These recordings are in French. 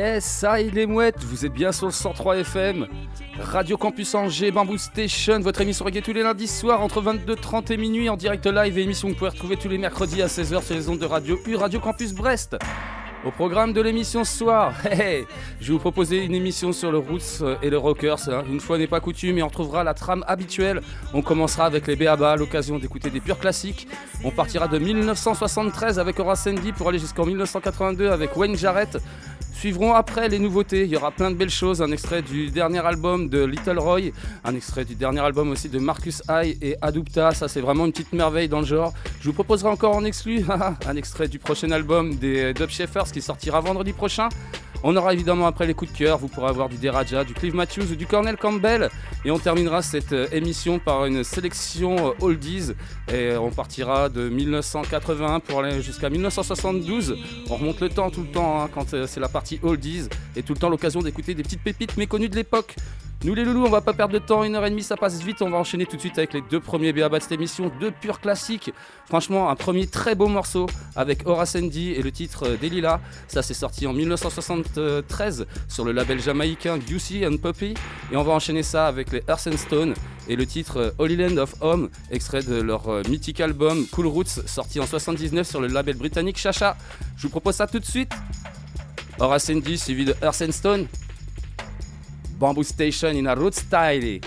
Yes, ça il est mouettes, vous êtes bien sur le 103 FM. Radio Campus Angers, Bamboo Station, votre émission reggae tous les lundis soirs entre 22h30 et minuit en direct live et émission que vous pouvez retrouver tous les mercredis à 16h sur les ondes de Radio U, Radio Campus Brest. Au programme de l'émission ce soir, je vais vous proposer une émission sur le roots euh, et le rockers. hein. Une fois n'est pas coutume et on retrouvera la trame habituelle. On commencera avec les BABA l'occasion d'écouter des purs classiques. On partira de 1973 avec Horace Sandy pour aller jusqu'en 1982 avec Wayne Jarrett. Suivront après les nouveautés, il y aura plein de belles choses, un extrait du dernier album de Little Roy, un extrait du dernier album aussi de Marcus High et Adupta, ça c'est vraiment une petite merveille dans le genre. Je vous proposerai encore en exclu un extrait du prochain album des Dub Shepherds qui sortira vendredi prochain. On aura évidemment après les coups de cœur, vous pourrez avoir du Deraja, du Clive Matthews ou du Cornel Campbell. Et on terminera cette euh, émission par une sélection euh, oldies. Et on partira de 1981 pour aller jusqu'à 1972. On remonte le temps tout le temps hein, quand euh, c'est la partie oldies. Et tout le temps l'occasion d'écouter des petites pépites méconnues de l'époque. Nous les loulous, on va pas perdre de temps, une heure et demie ça passe vite, on va enchaîner tout de suite avec les deux premiers BABA de cette émission, deux purs classiques. Franchement, un premier très beau morceau avec Horace Andy et le titre euh, Delilah. Ça c'est sorti en 1973 sur le label jamaïcain Juicy and Poppy. Et on va enchaîner ça avec les Earth Stone et le titre euh, Holy Land of Home, extrait de leur euh, mythique album Cool Roots, sorti en 79 sur le label britannique Chacha. Je vous propose ça tout de suite. Horace Andy suivi de Earth and Stone. Bamboo Station in a root style.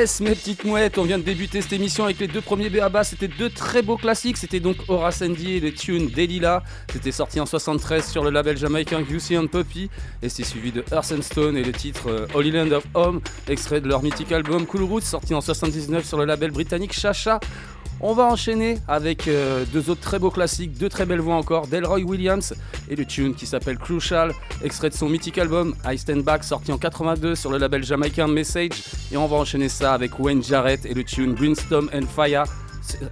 Yes, mes petites mouettes, on vient de débuter cette émission avec les deux premiers BABA. C'était deux très beaux classiques. C'était donc Horace Andy et le tune Delilah. C'était sorti en 73 sur le label jamaïcain Juicy and Puppy. Et c'est suivi de Earth and Stone et le titre euh, Holy Land of Home, extrait de leur mythique album Cool Roots, sorti en 79 sur le label britannique Chacha. On va enchaîner avec euh, deux autres très beaux classiques, deux très belles voix encore, Delroy Williams et le tune qui s'appelle Crucial, extrait de son mythique album I Stand Back sorti en 82 sur le label jamaïcain Message. Et on va enchaîner ça avec Wayne Jarrett et le tune Brimstone and Fire.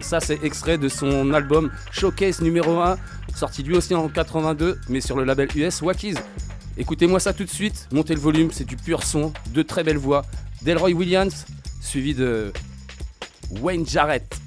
Ça c'est extrait de son album Showcase numéro 1, sorti lui aussi en 82 mais sur le label US Wackies. Écoutez-moi ça tout de suite, montez le volume, c'est du pur son, de très belles voix. Delroy Williams suivi de Wayne Jarrett.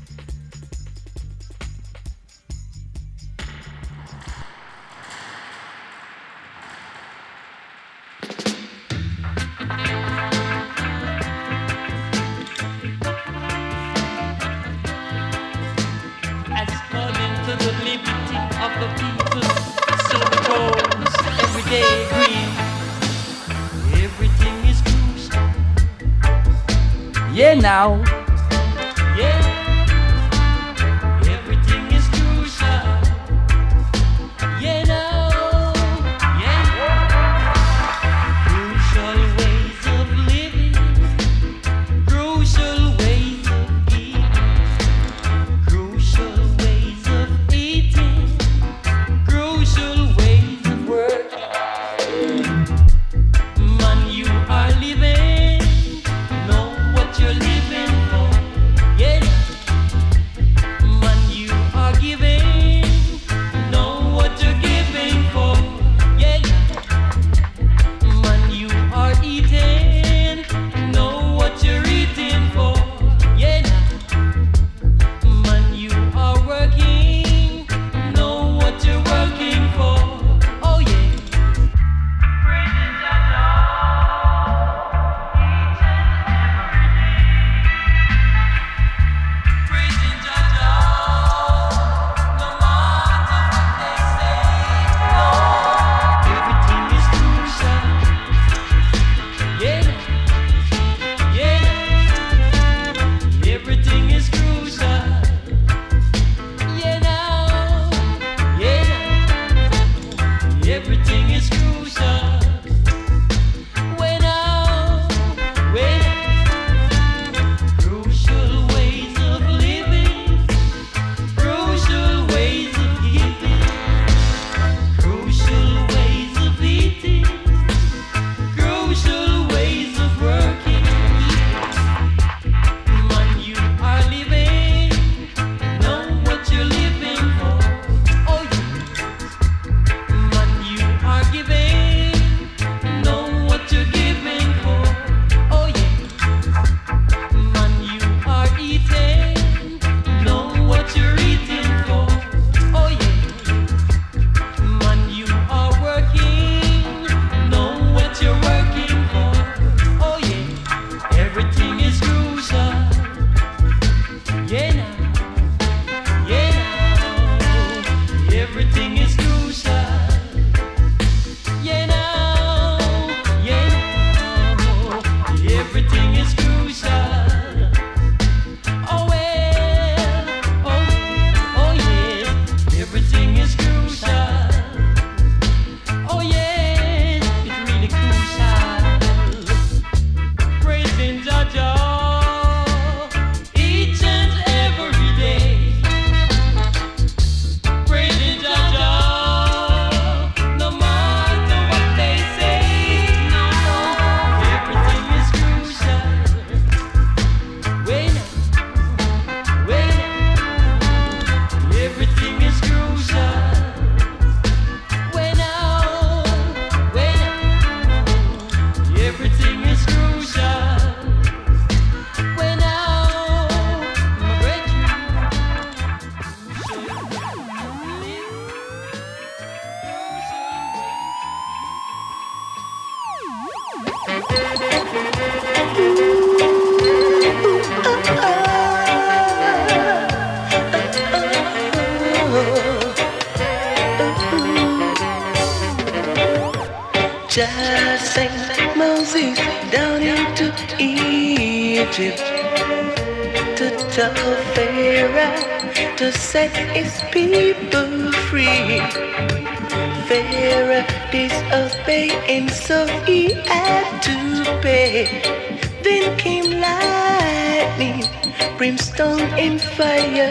So he had to pay. Then came lightning, brimstone and fire.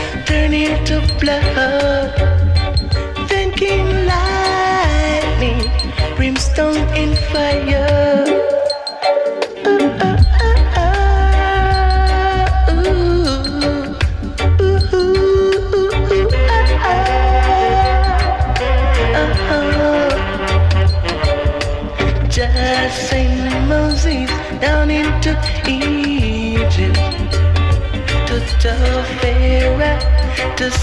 turned into blood. Came lightning, brimstone and fire.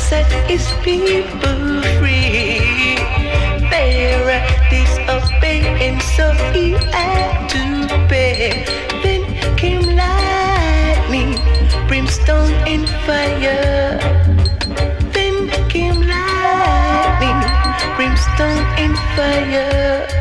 Set his people free. Pharaoh disobeyed and so he had to pay. Then came lightning, brimstone and fire. Then came lightning, brimstone and fire.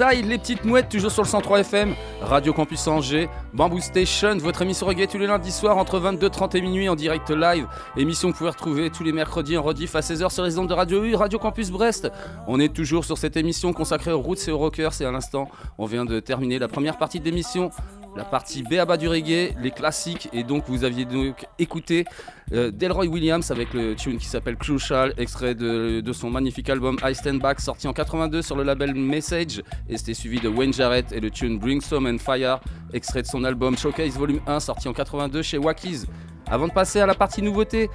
Les petites mouettes, toujours sur le 103 FM, Radio Campus Angers, Bamboo Station, votre émission reggae tous les lundis soirs entre 22h30 et minuit en direct live. Émission que vous pouvez retrouver tous les mercredis en rediff à 16h sur les ondes de Radio U, Radio Campus Brest. On est toujours sur cette émission consacrée aux roots et aux rockers et à l'instant, on vient de terminer la première partie de l'émission. La partie Béaba du reggae, les classiques, et donc vous aviez donc écouté euh, Delroy Williams avec le tune qui s'appelle Crucial, extrait de, de son magnifique album I Stand Back sorti en 82 sur le label Message, et c'était suivi de Wayne Jarrett et le tune Bring Some and Fire, extrait de son album Showcase Volume 1 sorti en 82 chez Wackies. Avant de passer à la partie nouveauté,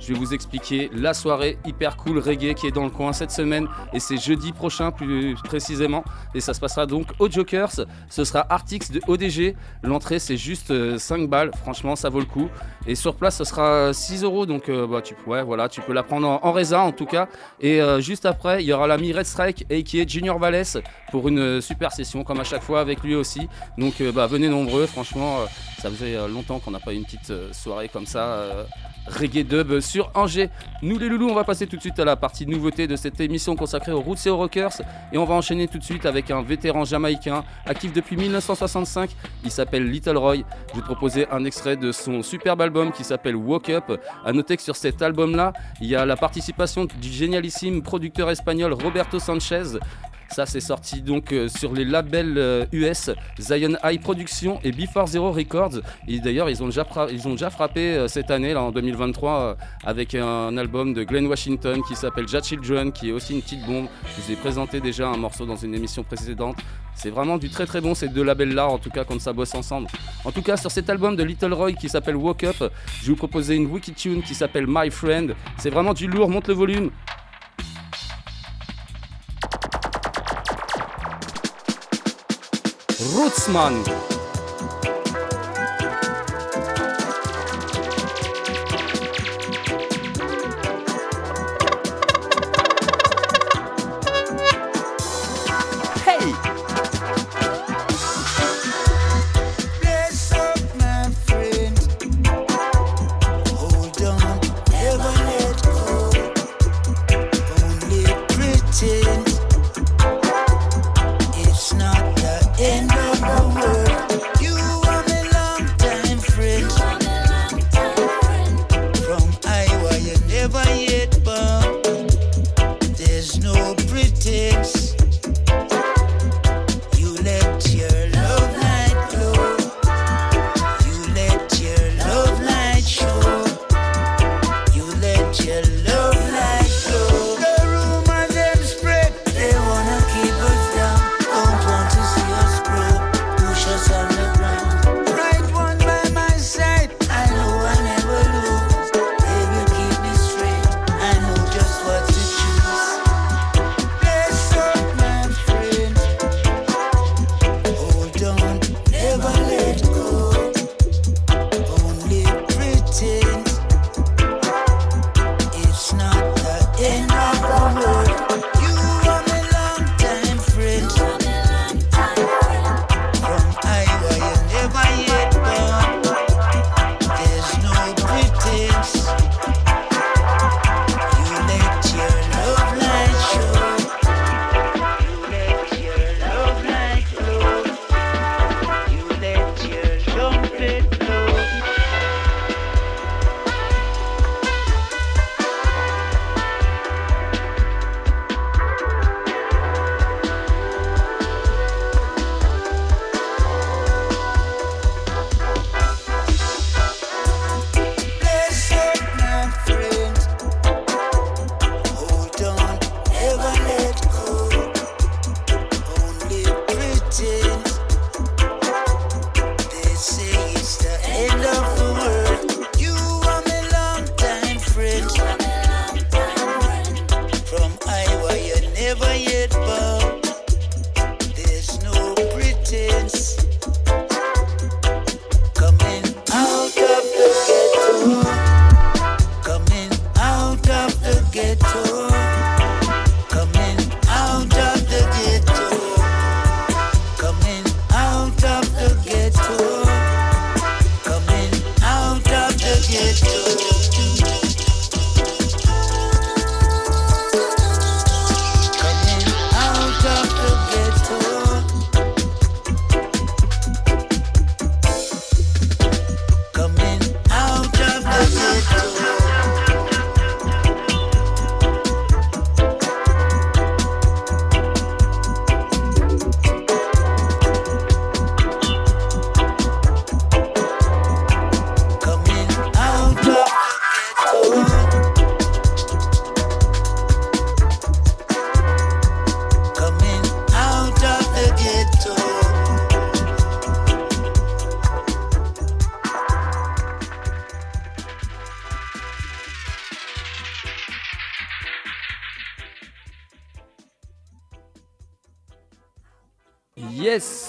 je vais vous expliquer la soirée hyper cool reggae qui est dans le coin cette semaine et c'est jeudi prochain plus précisément et ça se passera donc au Jokers. Ce sera Artix de ODG. L'entrée c'est juste euh, 5 balles, franchement ça vaut le coup. Et sur place ce sera 6 euros donc euh, bah, tu, ouais, voilà, tu peux la prendre en, en en tout cas. Et euh, juste après il y aura l'ami Red Strike et qui est Junior Valles pour une euh, super session comme à chaque fois avec lui aussi. Donc euh, bah, venez nombreux, franchement euh, ça faisait euh, longtemps qu'on n'a pas eu une petite euh, soirée comme ça. Reggae dub sur Angers. Nous les loulous, on va passer tout de suite à la partie nouveauté de cette émission consacrée aux roots et aux rockers et on va enchaîner tout de suite avec un vétéran jamaïcain actif depuis 1965. Il s'appelle Little Roy. Je vais te proposer un extrait de son superbe album qui s'appelle Woke Up. À noter que sur cet album-là, il y a la participation du génialissime producteur espagnol Roberto Sanchez. Ça, c'est sorti donc euh, sur les labels euh, US Zion High Productions et Before Zero Records. Et d'ailleurs, ils, ont déjà ils ont déjà frappé euh, cette année, là, en 2023, euh, avec un album de Glenn Washington qui s'appelle Ja Children, qui est aussi une petite bombe. Je vous ai présenté déjà un morceau dans une émission précédente. C'est vraiment du très très bon ces deux labels-là, en tout cas quand ça bosse ensemble. En tout cas, sur cet album de Little Roy qui s'appelle Woke Up, je vais vous proposer une wiki tune qui s'appelle My Friend. C'est vraiment du lourd, monte le volume. Rutzmann.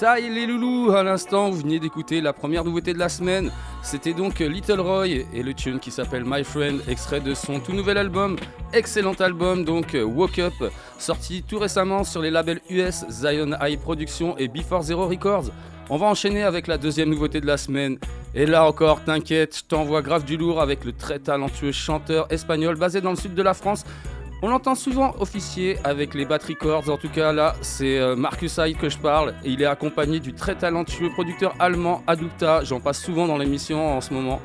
Ça les loulous À l'instant, vous venez d'écouter la première nouveauté de la semaine. C'était donc Little Roy et le tune qui s'appelle My Friend, extrait de son tout nouvel album. Excellent album, donc Woke Up, sorti tout récemment sur les labels US Zion High Productions et Before Zero Records. On va enchaîner avec la deuxième nouveauté de la semaine. Et là encore, t'inquiète, je t'envoie grave du lourd avec le très talentueux chanteur espagnol basé dans le sud de la France. On l'entend souvent officier avec les Bat Records, en tout cas là c'est euh, Marcus Hyde que je parle. Et il est accompagné du très talentueux producteur allemand Adupta, j'en passe souvent dans l'émission en ce moment.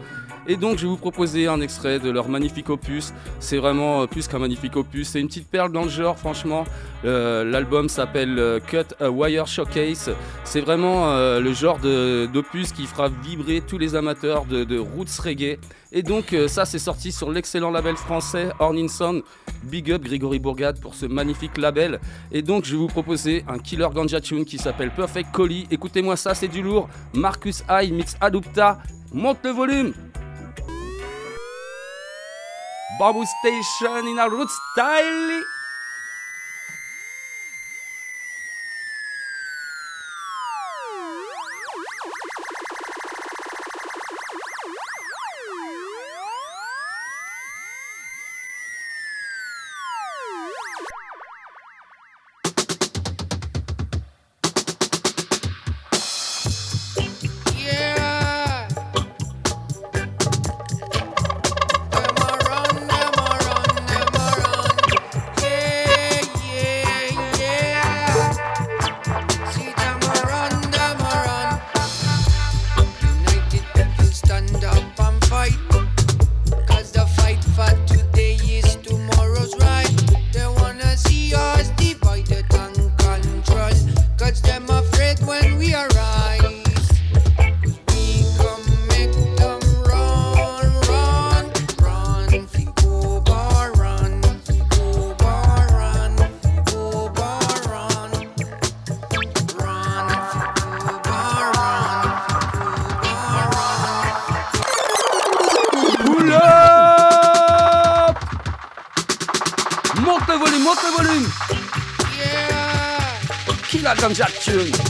Et donc je vais vous proposer un extrait de leur magnifique opus, c'est vraiment euh, plus qu'un magnifique opus, c'est une petite perle dans le genre franchement. Euh, L'album s'appelle euh, Cut a Wire Showcase, c'est vraiment le genre d'opus qui fera vibrer tous les amateurs de, roots reggae. Et donc ça c'est sorti sur l'excellent label français Ornin Sound. Big up Grégory Bourgade pour ce magnifique label. Et donc je vais vous proposer un killer ganja tune qui s'appelle Perfect Collie. Écoutez-moi ça, c'est du lourd. Marcus High mix Adupta. Monte le volume. Bamboo Station in a root style. Killer ganja tune.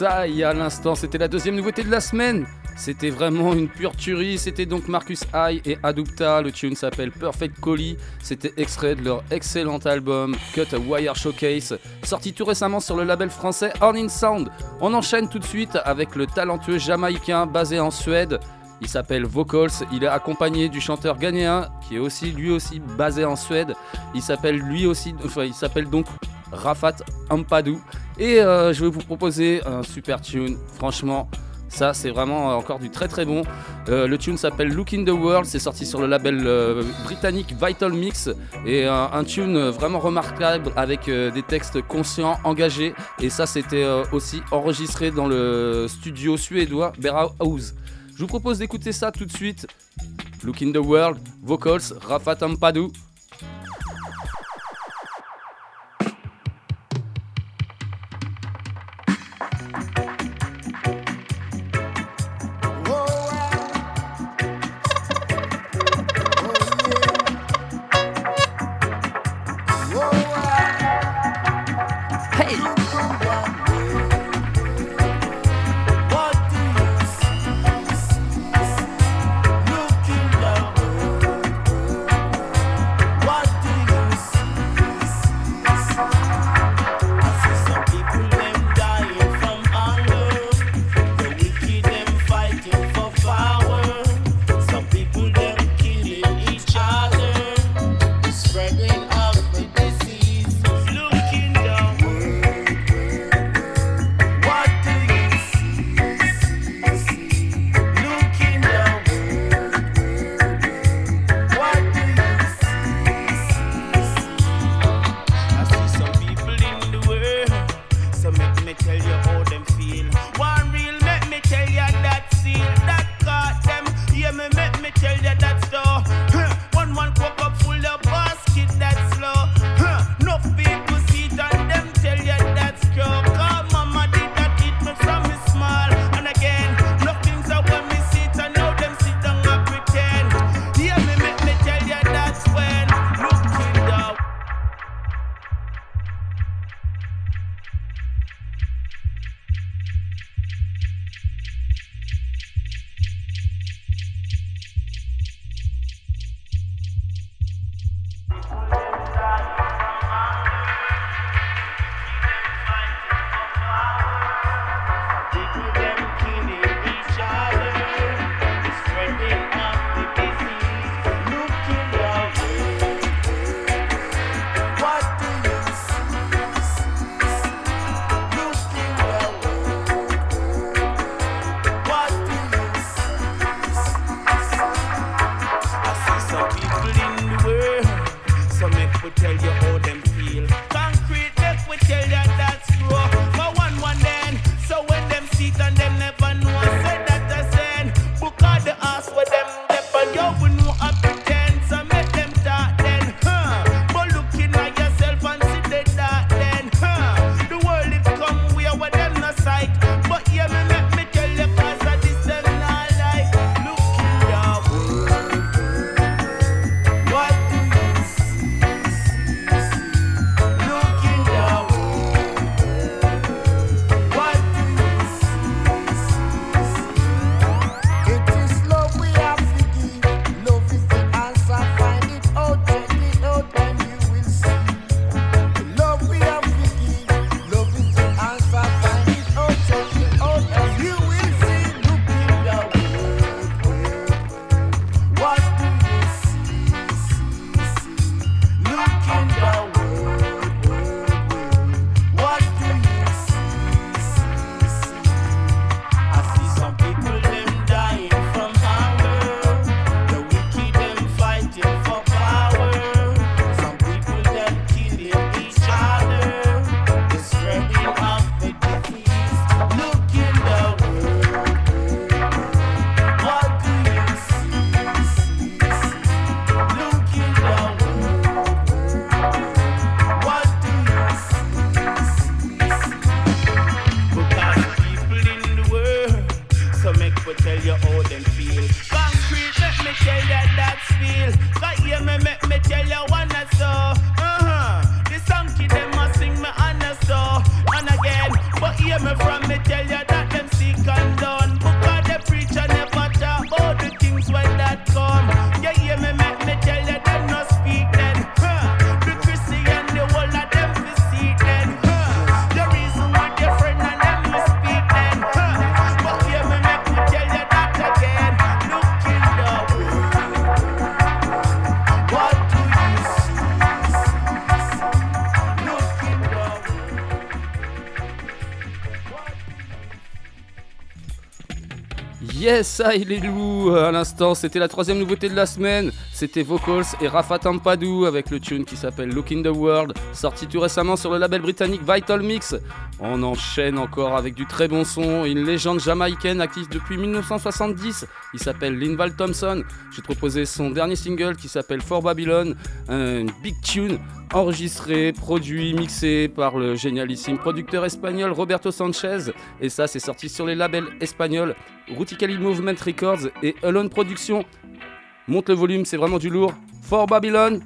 Psy à l'instant. C'était la deuxième nouveauté de la semaine. C'était vraiment une pure tuerie. C'était donc Marcus High et Adupta. Le tune s'appelle Perfect Collie. C'était extrait de leur excellent album Cut a Wire Showcase, sorti tout récemment sur le label français Hornin Sound. On enchaîne tout de suite avec le talentueux jamaïcain basé en Suède. Il s'appelle Vocals, il est accompagné du chanteur ghanéen qui est aussi lui aussi basé en Suède. Il s'appelle lui aussi, il s'appelle donc Rafat Ampadou. Et euh, je vais vous proposer un super tune. Franchement, ça c'est vraiment encore du très très bon. Euh, le tune s'appelle Look in the World, c'est sorti sur le label euh, britannique Vital Mix et un tune vraiment remarquable avec des textes conscients, engagés et ça c'était aussi enregistré dans le studio suédois Berhaus. Je vous propose d'écouter ça tout de suite. Look in the World, vocals Rafa Tampadou. SI les loups à l'instant, c'était la troisième nouveauté de la semaine. C'était Vocals et Rafa Tampadou avec le tune qui s'appelle Look in the World, sorti tout récemment sur le label britannique Vital Mix. On enchaîne encore avec du très bon son, une légende jamaïcaine active depuis 1970. Il s'appelle Linval Thompson. J'ai proposé son dernier single qui s'appelle For Babylon, Un big tune enregistré, produit, mixé par le génialissime producteur espagnol Roberto Sanchez. Et ça, c'est sorti sur les labels espagnols Ruticali Movement Records et Alone Productions. Monte le volume, c'est vraiment du lourd. For Babylon,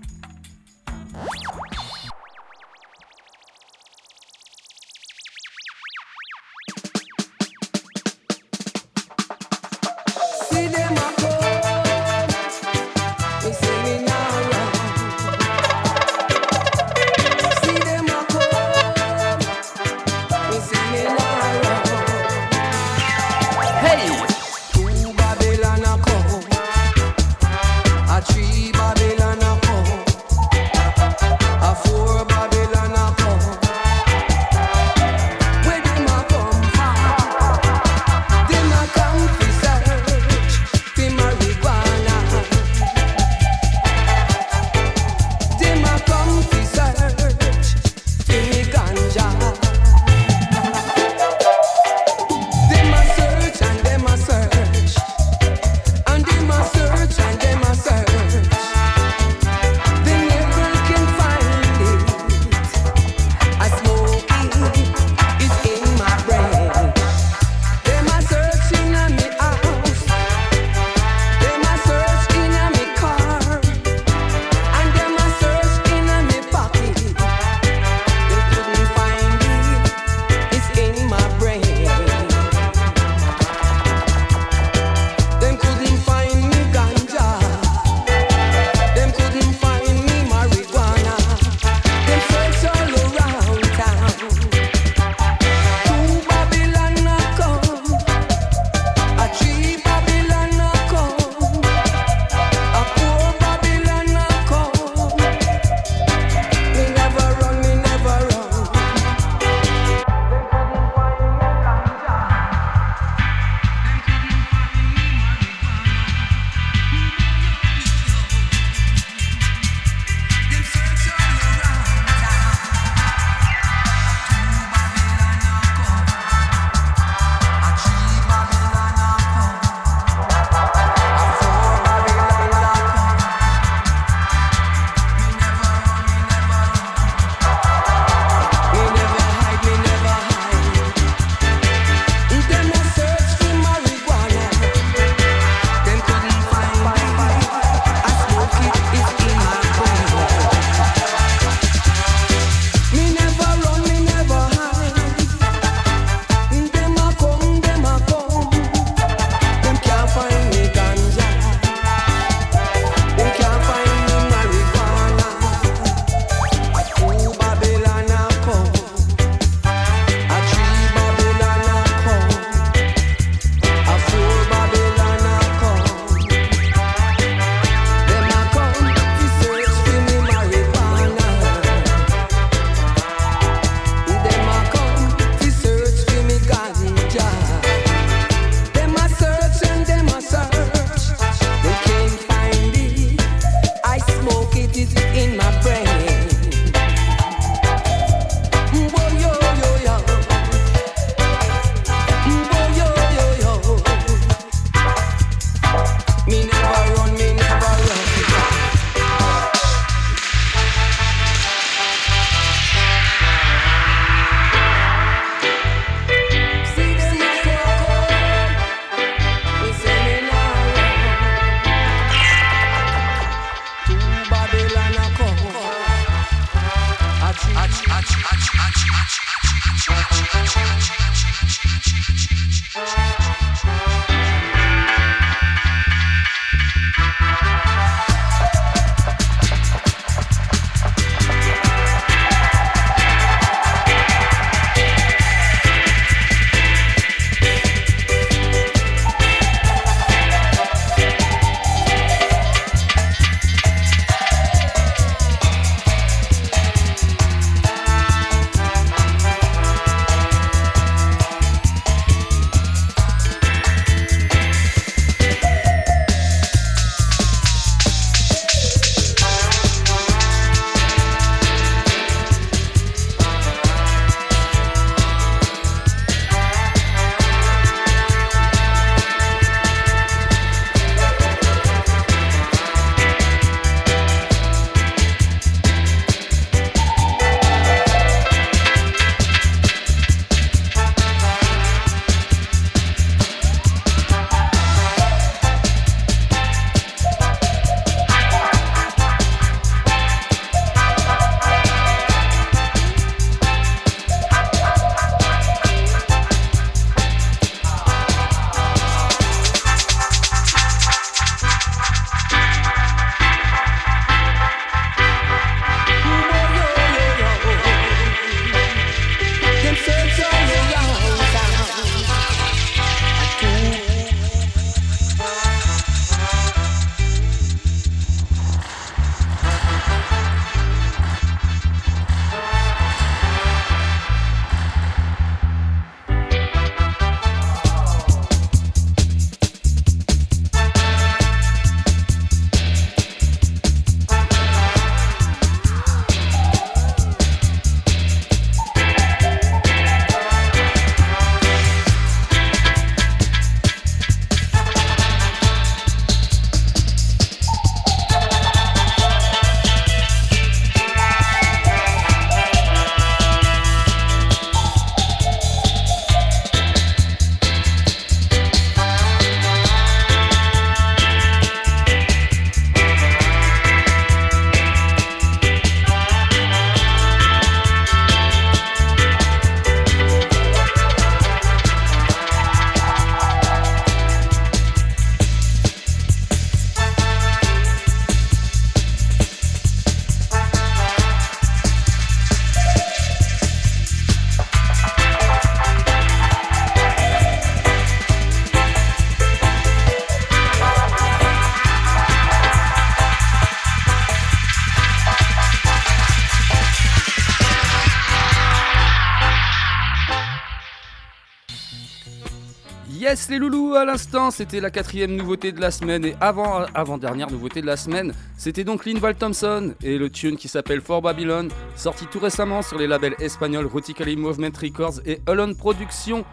Les loulous, à l'instant, c'était la quatrième nouveauté de la semaine et avant, avant dernière nouveauté de la semaine, c'était donc Linval Thompson et le tune qui s'appelle For Babylon, sorti tout récemment sur les labels espagnols Rotically Movement Records et Holland Productions.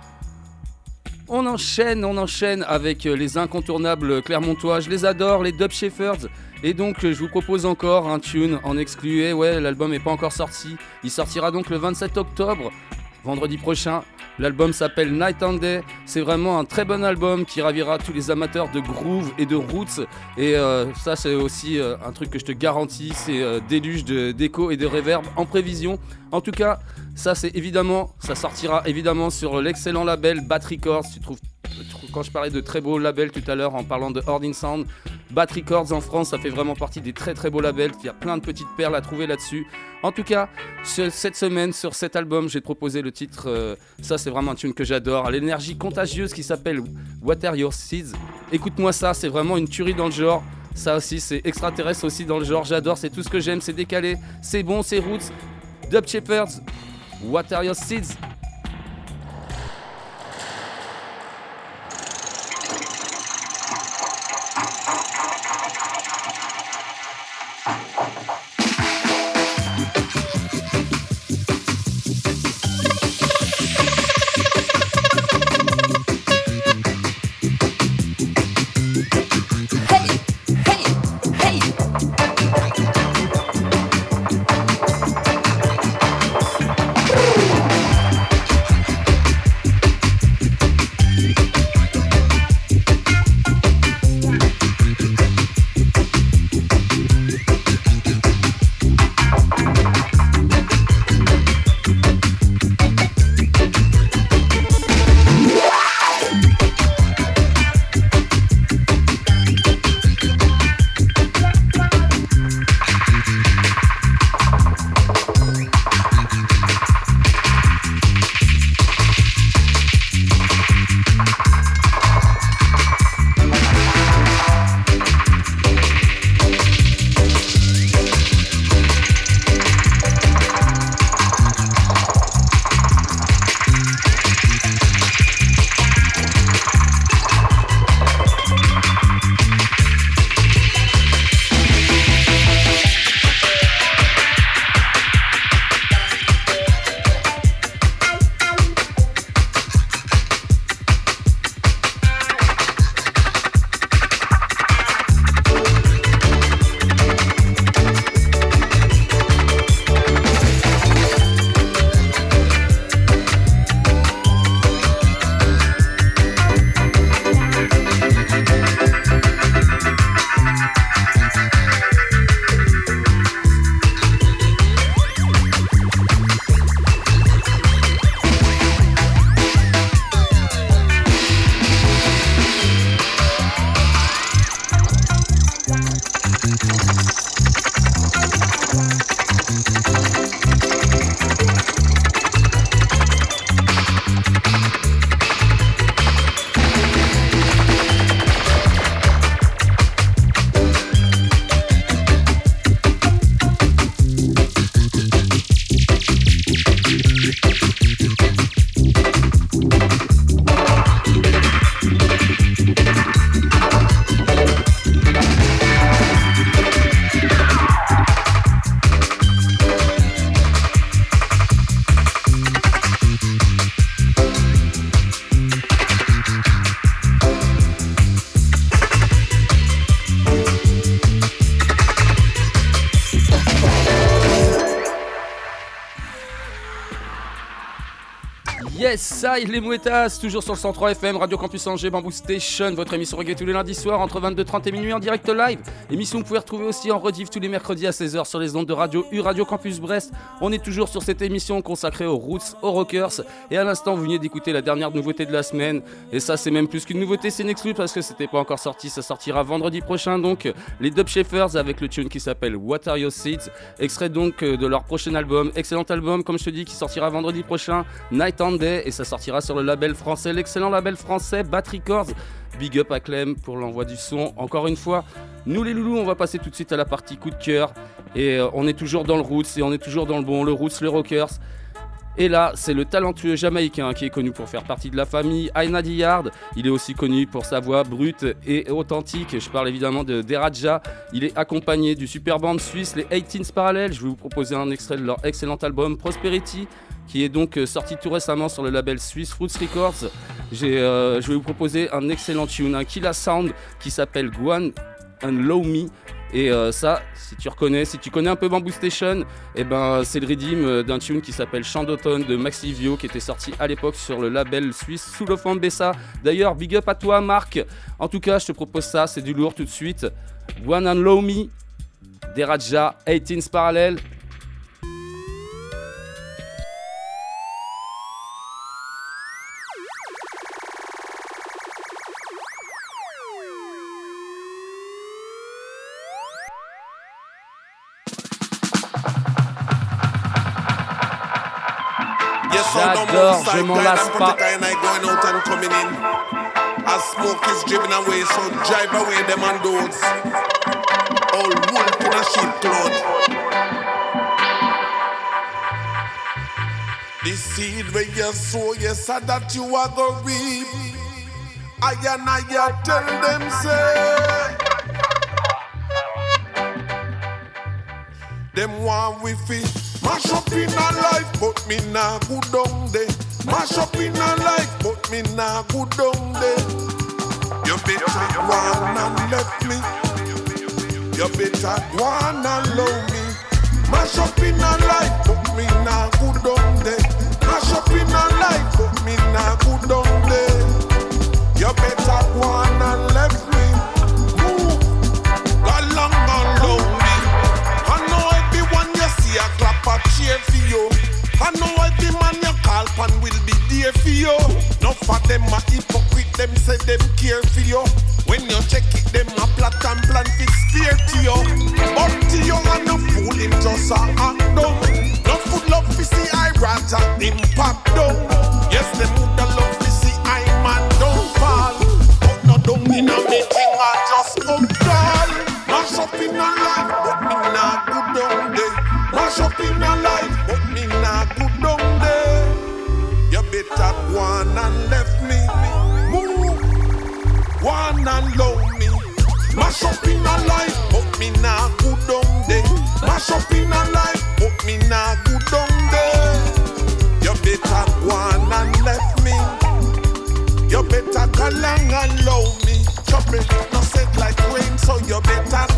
On enchaîne, on enchaîne avec euh, les incontournables Clermontois. Je les adore, les Dub Shepherds. Et donc, euh, je vous propose encore un tune en exclu. Et ouais, l'album n'est pas encore sorti. Il sortira donc le 27 octobre, vendredi prochain. L'album s'appelle Night and Day. C'est vraiment un très bon album qui ravira tous les amateurs de groove et de roots. Et euh, ça, c'est aussi euh, un truc que je te garantis c'est euh, déluge de- d'écho et de reverb en prévision. En tout cas, ça, c'est évidemment, ça sortira évidemment sur l'excellent label Bat Records. Tu trouves- quand je parlais de très beaux labels tout à l'heure en parlant de Hording Sound, Bat Records en France, ça fait vraiment partie des très très beaux labels. Il y a plein de petites perles à trouver là-dessus. En tout cas, ce- cette semaine, sur cet album, j'ai proposé le titre. euh, ça, c'est vraiment un tune que j'adore. L'énergie contagieuse qui s'appelle Water Your Seeds. Écoute-moi ça, c'est vraiment une tuerie dans le genre. Ça aussi, c'est extraterrestre aussi dans le genre. J'adore, c'est tout ce que j'aime. C'est décalé, c'est bon, c'est roots. Dub Shepherds, Water Your Seeds. Yes, ça, les mouettas, toujours sur le 103 FM, Radio Campus Angers, Bamboo Station, votre émission reggae tous les lundis soirs entre 22h30 et minuit en direct live. Émission que vous pouvez retrouver aussi en rediff tous les mercredis à 16h sur les ondes de radio U Radio Campus Brest. On est toujours sur cette émission consacrée aux roots, aux rockers. Et à l'instant, vous venez d'écouter la dernière nouveauté de la semaine. Et ça, c'est même plus qu'une nouveauté, c'est une exclue parce que c'était pas encore sorti. Ça sortira vendredi prochain. Donc, les Dub avec le tune qui s'appelle What Are Your Seeds? Extrait donc euh, de leur prochain album. Excellent album, comme je te dis, qui sortira vendredi prochain. Night and Et ça sortira sur le label français, l'excellent label français Bat Records. Big up à Clem pour l'envoi du son. Encore une fois, nous les loulous, on va passer tout de suite à la partie coup de cœur. Et euh, on est toujours dans le roots et on est toujours dans le bon, le roots, les rockers. Et là, c'est le talentueux jamaïcain qui est connu pour faire partie de la famille Aina Dillard. Il est aussi connu pour sa voix brute et authentique. Je parle évidemment de Deraja. Il est accompagné du super band suisse les 18s Parallels. Je vais vous proposer un extrait de leur excellent album Prosperity qui est donc euh, sorti tout récemment sur le label suisse Fruits Records. Euh, je vais vous proposer un excellent tune, un Killa Sound qui s'appelle Guan and Low Me. Et euh, ça, si tu reconnais, si tu connais un peu Bamboo Station, eh ben, c'est le redeem d'un tune qui s'appelle Chant d'automne de Maxi Vio qui était sorti à l'époque sur le label suisse de Bessa. D'ailleurs, big up à toi, Marc. En tout cas, je te propose ça, c'est du lourd tout de suite. One and Low Me, Deraja, 18s Parallel. J'adore, je m'en lasse pas. I going out and coming in. As smoke is driven away, so drive away them and those. All wolf in a sheep cloth. The seed where you sow, yes, and that you are going reap. I and I tell them say. Them want we fi mash up in a life, but me nah go down there. Mash up in a life, but me nah go down there. You better go on and left me. You better go on and love me. Mash up in a life, but me nah go down there. Mash up in a life, but me nah go down there. You better go on and left me. I know every man you call pan will be there for you. No for them a hypocrite, them say them care for you. When you check it, them a plot and plan to spear to you. But to you and no fool him just a act dumb. No food love to see I rather him pop down. Yes, them woulda love to see I man don't fall. But no down in a me thing I just come down. Mash up in a life, but me nah good down there. Mash up in a life, me nah go down there. Mash up in a life, but me nah go down there. You better go on and left me. You better go along and love me. Chop me, no set like rain, so you better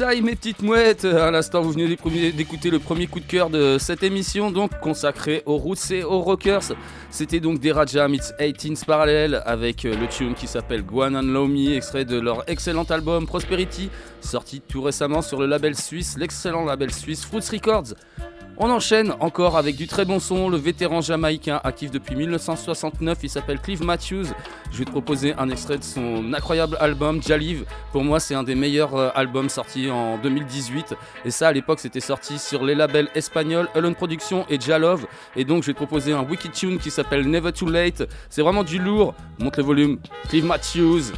Ça mes petites mouettes À l'instant, vous venez d'écouter- le premier coup de cœur de cette émission, donc consacrée aux roots et aux rockers. C'était donc des Raja Meets 18s Parallel avec euh, le tune qui s'appelle Guan and Lomi, extrait de leur excellent album Prosperity, sorti tout récemment sur le label suisse, l'excellent label suisse Fruits Records. On enchaîne encore avec du très bon son, le vétéran jamaïcain actif depuis 1969, il s'appelle Clive Matthews. Je vais te proposer un extrait de son incroyable album Jalive. Pour moi, c'est un des meilleurs euh, albums sortis en 2018. Et ça, à l'époque, c'était sorti sur les labels espagnols Alone Production et Jalove. Et donc, je vais te proposer un wicked tune qui s'appelle Never Too Late. C'est vraiment du lourd. Monte le volume. Clive Matthews.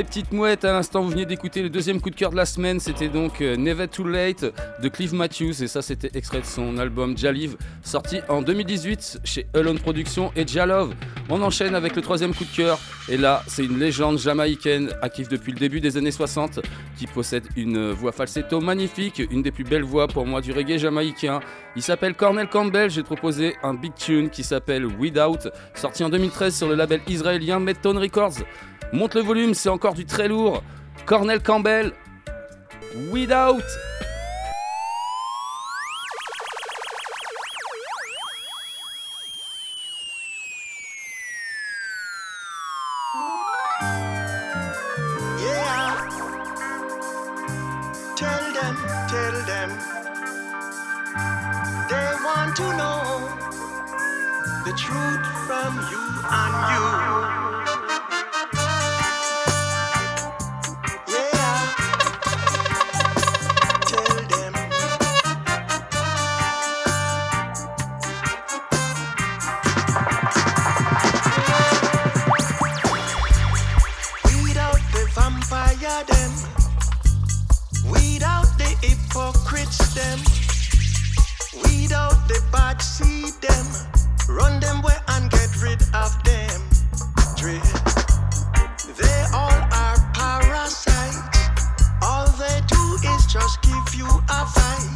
mes petites mouettes, à l'instant vous venez d'écouter le deuxième coup de cœur de la semaine, c'était donc euh, Never Too Late de Clive Matthews et ça c'était extrait de son album Jalive sorti en 2018 chez Elon Productions et Jalove. On enchaîne avec le troisième coup de cœur et là c'est une légende jamaïcaine active depuis le début des années 60 qui possède une voix falsetto magnifique, une des plus belles voix pour moi du reggae jamaïcain. Il s'appelle Cornel Campbell, j'ai proposé un big tune qui s'appelle Without, sorti en 2013 sur le label israélien Medtone Records. Monte le volume, c'est encore du très lourd. Cornel Campbell, Without. to know the truth from you and you. hard see them. Run them away and get rid of them. Dread. They all are parasites. All they do is just give you a fight.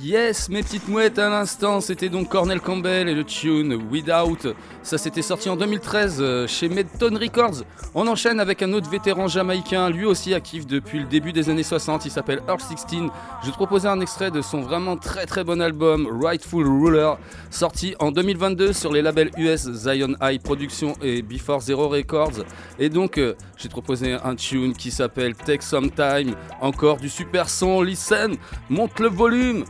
Yes, mes petites mouettes à l'instant, c'était donc Cornel Campbell et le tune Without. Ça s'était sorti en 2013 euh, chez Medton Records. On enchaîne avec un autre vétéran jamaïcain, lui aussi actif depuis le début des années 60, il s'appelle Earl 16. Je te proposer un extrait de son vraiment très très bon album Rightful Ruler, sorti en 2022 sur les labels US Zion High Productions et Before Zero Records. Et donc, euh, j'ai proposé un tune qui s'appelle Take Some Time, encore du super son, listen, monte le volume.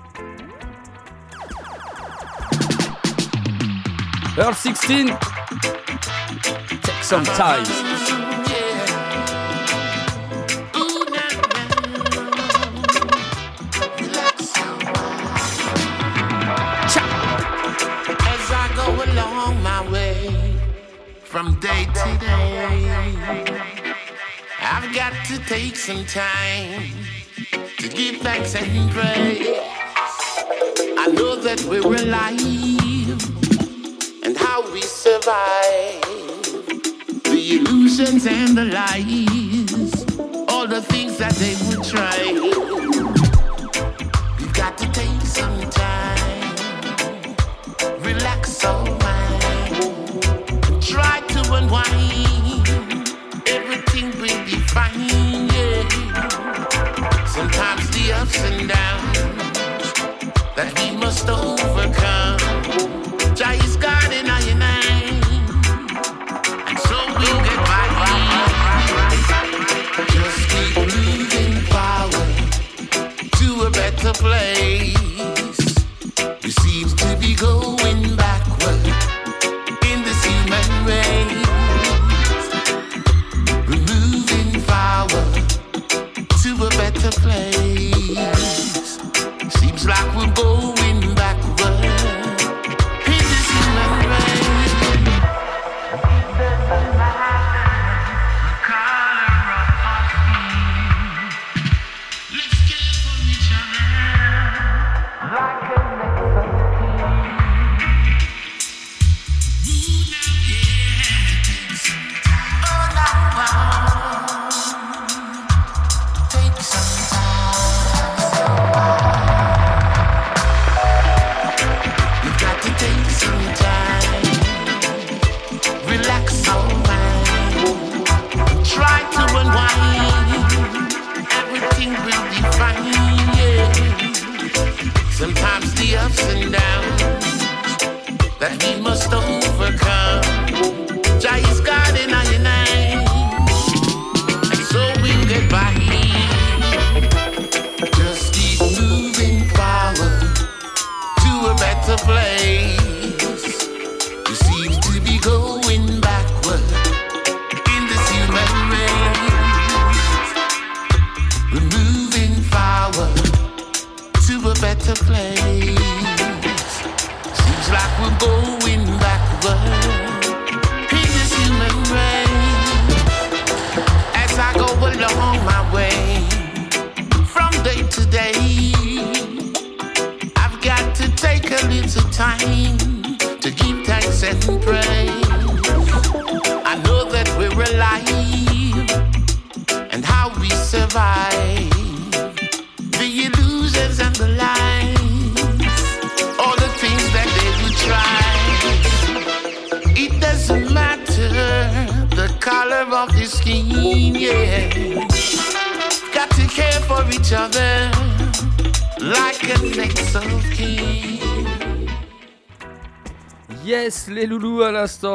Earl 16, Take Some Time. As I go along my way from day to day, I've got to take some time to give thanks and praise. I know that we're alive and how we survive the illusions and the lies, all the things that they would try. We've got to take some time relax our mind, try to unwind. Everything will be fine, yeah. Sometimes the ups and downs that we must overcome. Place. We seem to be going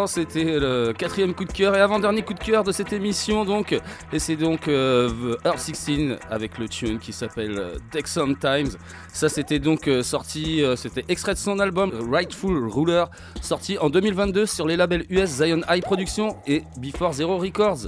c'était le quatrième coup de cœur et avant-dernier coup de cœur de cette émission donc. Et c'est donc euh, Earth 16 avec le tune qui s'appelle euh, Take Some Times. Ça c'était donc euh, sorti, euh, c'était extrait de son album euh, Rightful Ruler, sorti en 2022 sur les labels US Zion High Productions et Before Zero Records.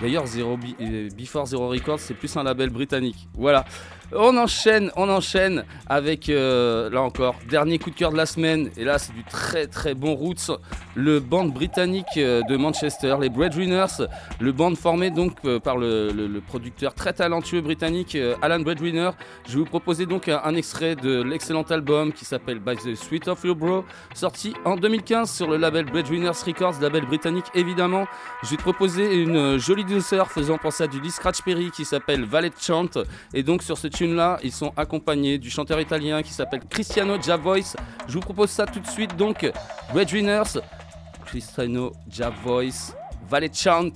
D'ailleurs, euh, Before Zero Records, c'est plus un label britannique. Voilà. On enchaîne, on enchaîne avec, euh, là encore, dernier coup de cœur de la semaine. Et là, c'est du très très bon Roots. Le band britannique euh, de Manchester, les Breadwinners. Le band formé donc euh, par le, producteur très talentueux britannique Alan Breadwinner. Je vais vous proposer donc un, extrait de l'excellent album qui s'appelle By the Sweet of Your Bro, sorti en 2015 sur le label Breadwinners Records, label britannique évidemment. Je vais te proposer une jolie douceur faisant penser à du Lee Perry qui s'appelle Valet Chant. Et donc sur ce tune-là, ils sont accompagnés du chanteur italien qui s'appelle Cristiano Javois. Je vous propose ça tout de suite, donc Breadwinners, Cristiano Javois, Valet Chant.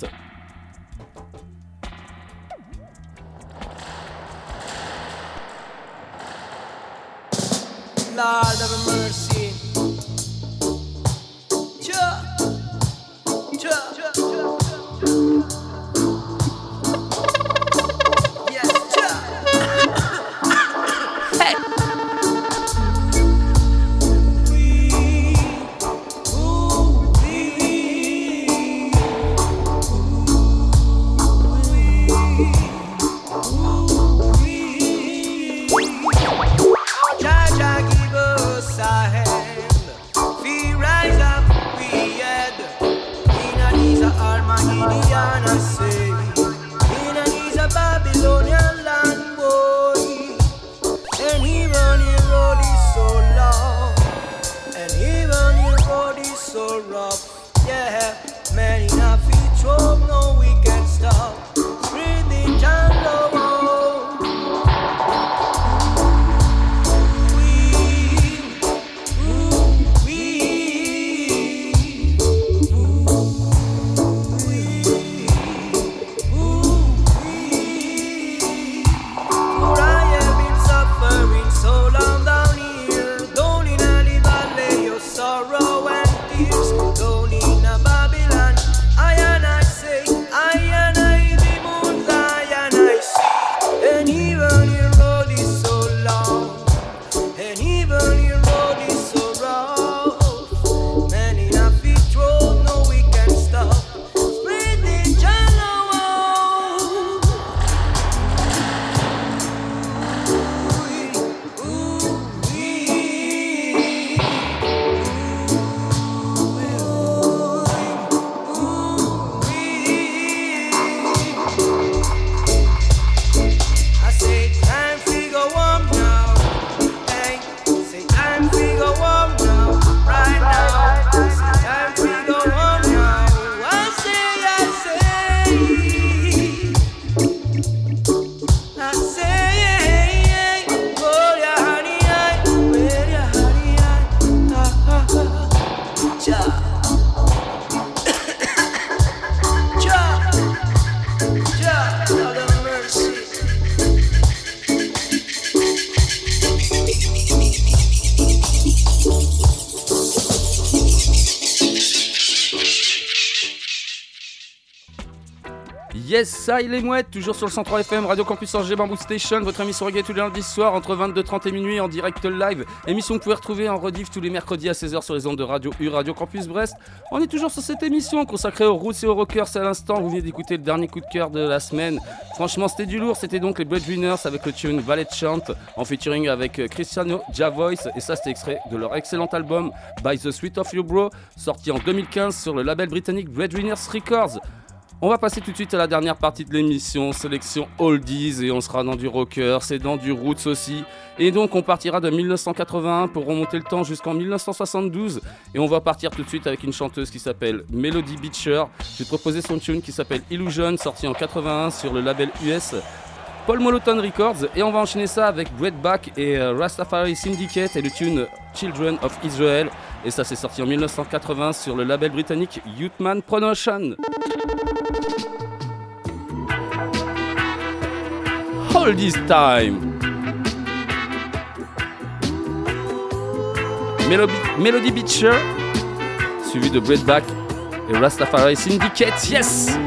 you're up ça il est mouette, toujours sur le 103 FM, Radio Campus Angers Bamboo Station, votre émission reggae tous les lundis soirs entre 22h30 et minuit en direct live. Émission que vous pouvez retrouver en rediff tous les mercredis à 16h sur les ondes de Radio U, Radio Campus Brest. On est toujours sur cette émission consacrée aux roots et aux rockers. À l'instant, vous venez d'écouter le dernier coup de cœur de la semaine. Franchement, c'était du lourd. C'était donc les Breadwinners avec le tune Valet Chant en featuring avec euh, Cristiano Javois. Et ça, c'était extrait de leur excellent album By the Sweet of You Bro, sorti en 2015 sur le label britannique Breadwinners Records. On va passer tout de suite à la dernière partie de l'émission, sélection oldies, et on sera dans du rocker, c'est dans du roots aussi. Et donc on partira de 1981 pour remonter le temps jusqu'en 1972, et on va partir tout de suite avec une chanteuse qui s'appelle Melody Beecher. Je vais te proposer son tune qui s'appelle Illusion, sorti en 81 sur le label US. Paul Moloton Records et on va enchaîner ça avec Brett Back et euh, Rastafari Syndicate et le tune Children of Israel et ça c'est sorti en 1980 sur le label britannique Youthman Promotion. All this time. Melody, Melody Beecher suivi de Brett Back et Rastafari Syndicate. Yes!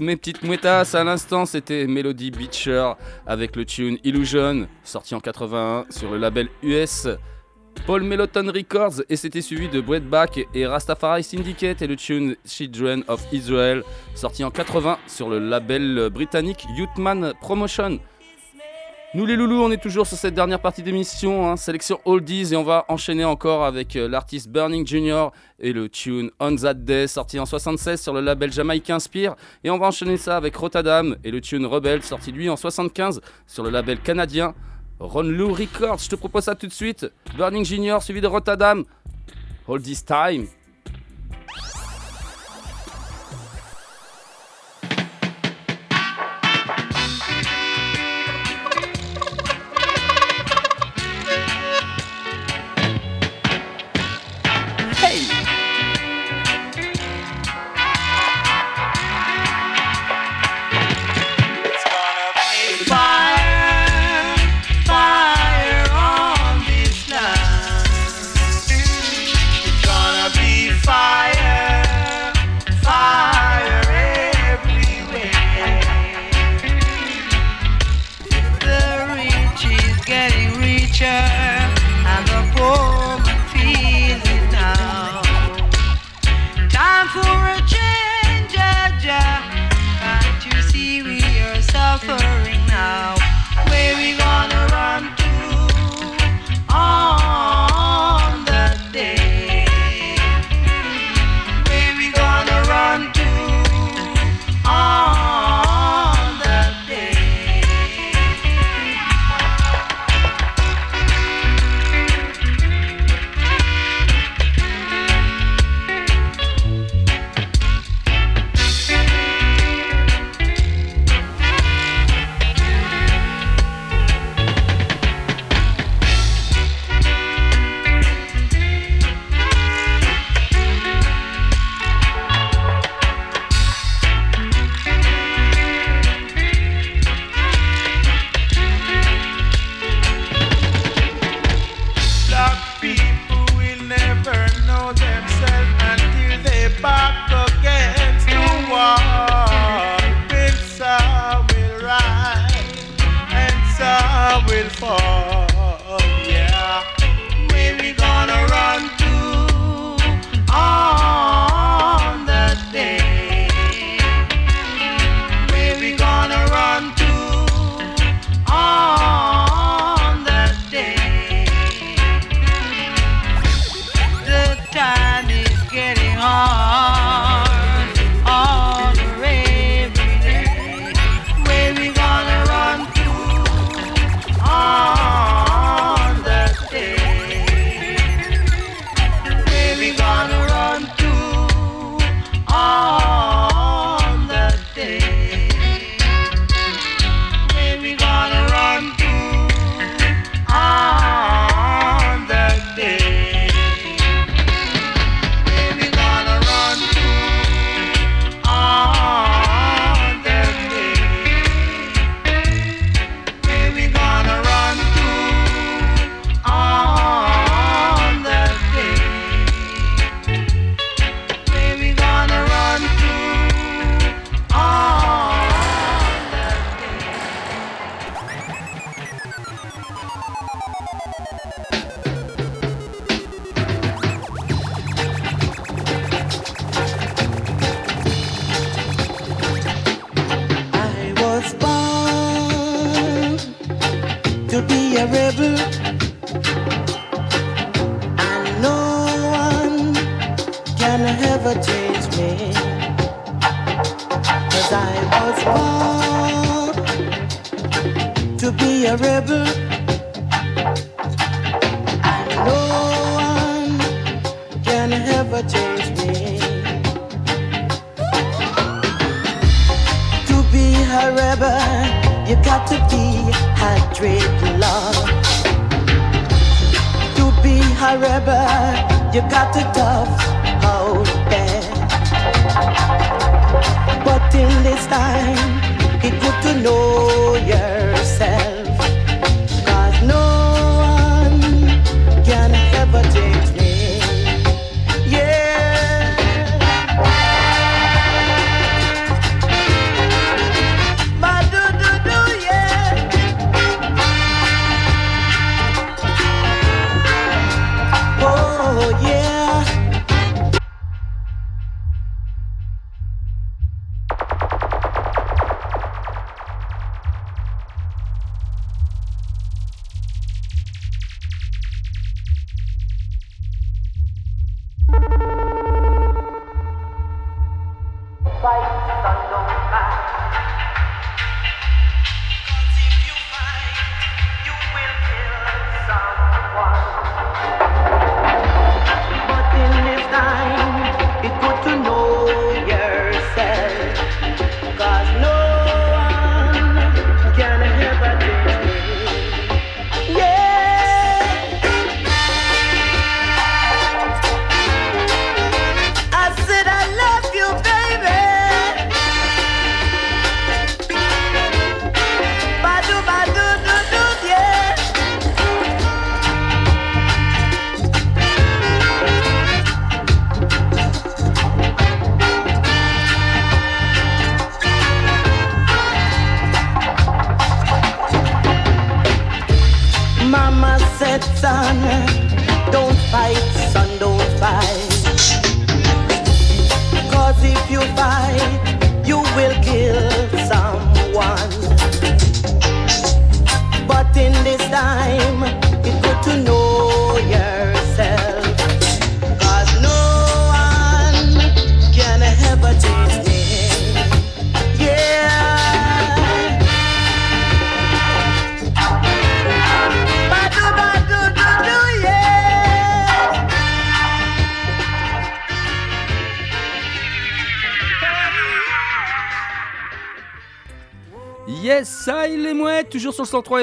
Mes petites mouettas, à l'instant c'était Melody Beecher avec le tune Illusion, sorti en 81 sur le label US Paul Meloton Records et c'était suivi de Breadback et Rastafari Syndicate et le tune Children of Israel, sorti en 80 sur le label britannique Youthman Promotion. Nous les loulous, on est toujours sur cette dernière partie d'émission, hein, sélection oldies, et on va enchaîner encore avec euh, l'artiste Burning Jr. et le tune On That Day, sorti en 76 sur le label jamaïcain Spear. Et on va enchaîner ça avec Rotterdam et le tune Rebel, sorti lui en 75 sur le label canadien Ron Lou Records. Je te propose ça tout de suite. Burning Jr. suivi de Rotterdam. Hold this time. Time,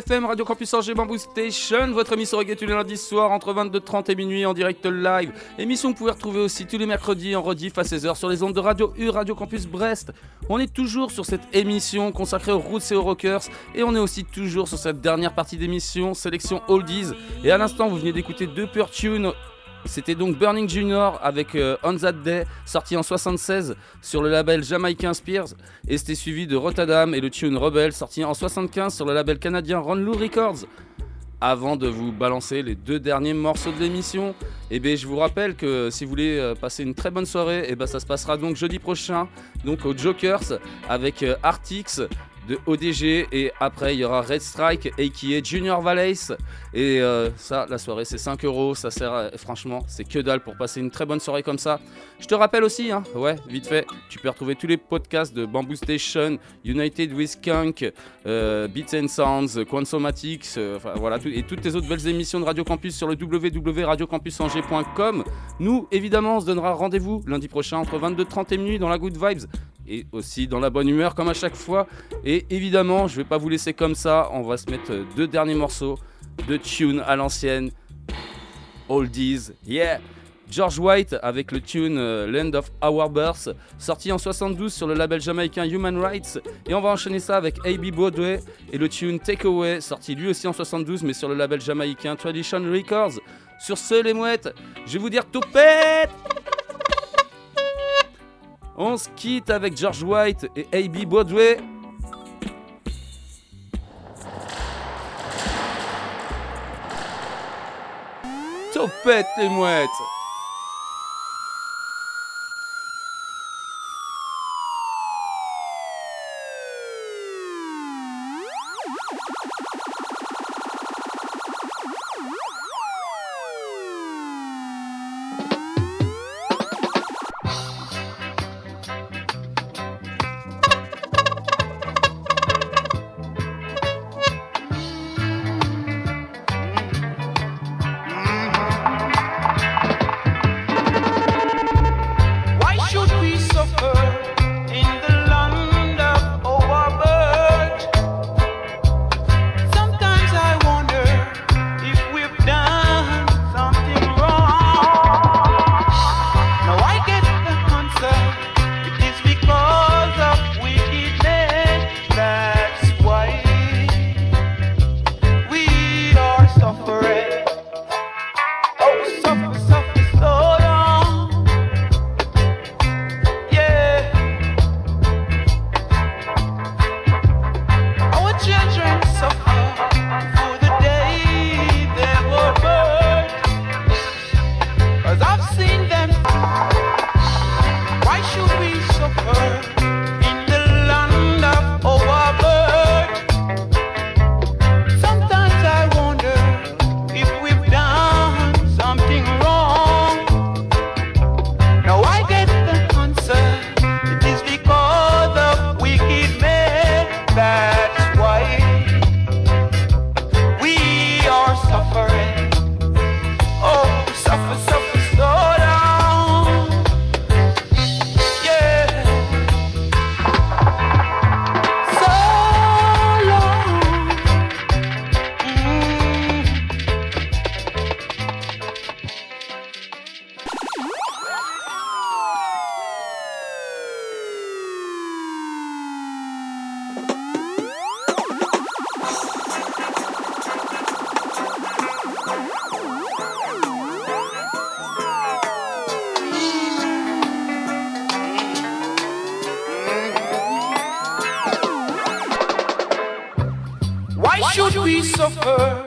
Radio Campus Angers Bamboo Station, votre émission reggae tous les lundis soirs entre 22h30 et minuit en direct live. Émission que vous pouvez retrouver aussi tous les mercredis en rediff à 16h sur les ondes de Radio U, Radio Campus Brest. On est toujours sur cette émission consacrée aux roots et aux rockers et on est aussi toujours sur cette dernière partie d'émission, sélection oldies. Et à l'instant, vous venez d'écouter deux pure tunes c'était donc Burning Junior avec euh, On That Day, sorti en 76 sur le label jamaïcain Spears, et c'était suivi de Rotterdam et le tune Rebel, sorti en 75 sur le label canadien Ronlou Records. Avant de vous balancer les deux derniers morceaux de l'émission, eh bien, je vous rappelle que si vous voulez euh, passer une très bonne soirée, eh ben, ça se passera donc jeudi prochain, donc au Jokers, avec euh, Artix de ODG et après il y aura Red Strike et qui est Junior Valais et euh, ça la soirée c'est 5 euros. Ça sert franchement c'est que dalle pour passer une très bonne soirée comme ça. Je te rappelle aussi hein, ouais vite fait tu peux retrouver tous les podcasts de Bamboo Station United with Skunk euh, Beats and Sounds Quantsomatics euh, enfin voilà et toutes les autres belles émissions de Radio Campus sur le www.radiocampusangers.com nous évidemment on se donnera rendez-vous lundi prochain entre 22h30 et minuit dans la Good Vibes et aussi dans la bonne humeur comme à chaque fois. Et évidemment, je vais pas vous laisser comme ça, on va se mettre euh, deux derniers morceaux de tune à l'ancienne. Oldies, yeah George White avec le tune euh, Land of Our Birth, sorti en 72 sur le label jamaïcain Human Rights. Et on va enchaîner ça avec A.B. Broadway et le tune Takeaway, sorti lui aussi en 72 mais sur le label jamaïcain Tradition Records. Sur ce, les mouettes, je vais vous dire toupette on se quitte avec George White et A.B. Broadway. Topette les mouettes we suffer